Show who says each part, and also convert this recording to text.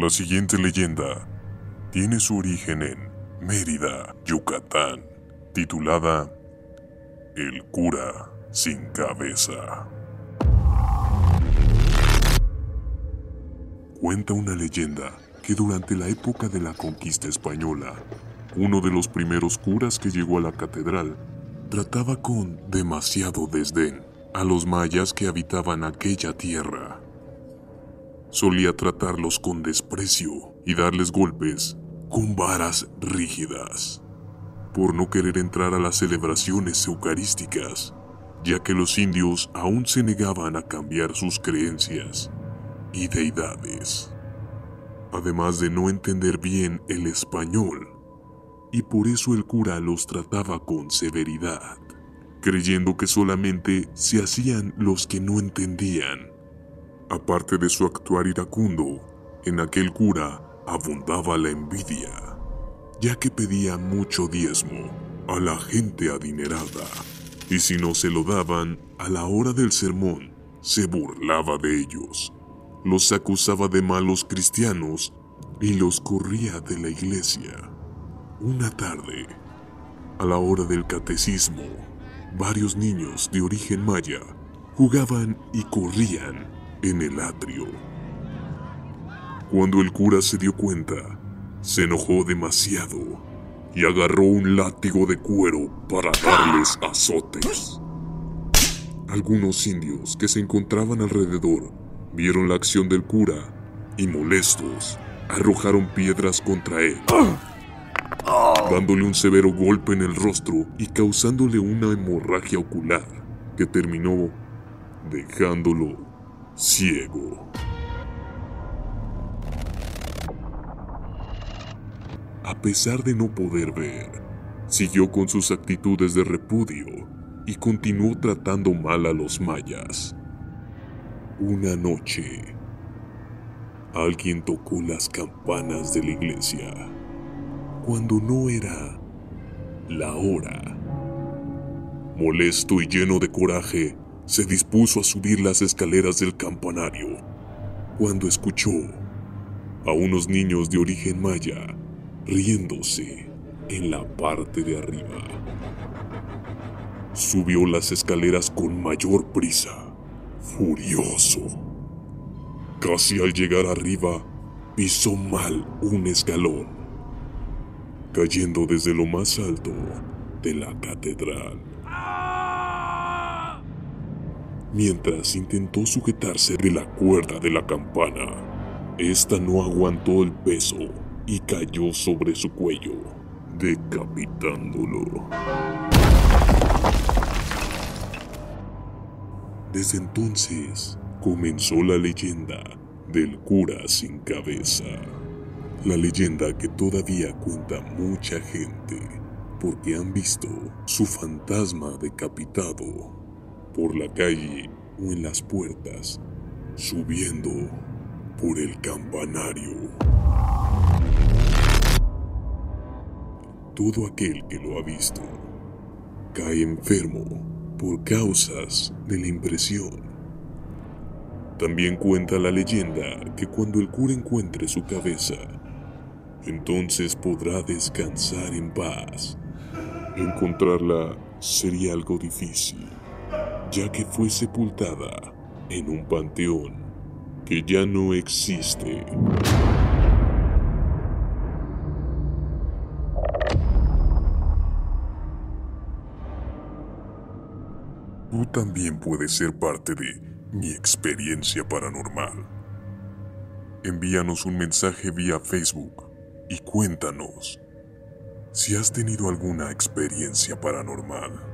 Speaker 1: La siguiente leyenda tiene su origen en Mérida, Yucatán, titulada El cura sin cabeza. Cuenta una leyenda que durante la época de la conquista española, uno de los primeros curas que llegó a la catedral trataba con demasiado desdén a los mayas que habitaban aquella tierra. Solía tratarlos con desprecio y darles golpes con varas rígidas, por no querer entrar a las celebraciones eucarísticas, ya que los indios aún se negaban a cambiar sus creencias y deidades, además de no entender bien el español, y por eso el cura los trataba con severidad, creyendo que solamente se hacían los que no entendían. Aparte de su actuar iracundo, en aquel cura abundaba la envidia, ya que pedía mucho diezmo a la gente adinerada, y si no se lo daban a la hora del sermón, se burlaba de ellos los acusaba de malos cristianos y los corría de la iglesia. Una tarde, a la hora del catecismo, varios niños de origen maya jugaban y corrían en el atrio. Cuando el cura se dio cuenta, se enojó demasiado y agarró un látigo de cuero para darles azotes. Algunos indios que se encontraban alrededor vieron la acción del cura y molestos arrojaron piedras contra él, dándole un severo golpe en el rostro y causándole una hemorragia ocular que terminó dejándolo ciego. A pesar de no poder ver, siguió con sus actitudes de repudio y continuó tratando mal a los mayas. Una noche, alguien tocó las campanas de la iglesia cuando no era la hora. Molesto y lleno de coraje, se dispuso a subir las escaleras del campanario cuando escuchó a unos niños de origen maya riéndose en la parte de arriba. Subió las escaleras con mayor prisa furioso. Casi al llegar arriba, pisó mal un escalón, cayendo desde lo más alto de la catedral. Mientras intentó sujetarse de la cuerda de la campana, esta no aguantó el peso y cayó sobre su cuello, decapitándolo. Desde entonces comenzó la leyenda del cura sin cabeza. La leyenda que todavía cuenta mucha gente porque han visto su fantasma decapitado por la calle o en las puertas, subiendo por el campanario. Todo aquel que lo ha visto cae enfermo por causas de la impresión. También cuenta la leyenda que cuando el cura encuentre su cabeza, entonces podrá descansar en paz. Encontrarla sería algo difícil, ya que fue sepultada en un panteón que ya no existe. Tú también puedes ser parte de mi experiencia paranormal. Envíanos un mensaje vía Facebook y cuéntanos si has tenido alguna experiencia paranormal.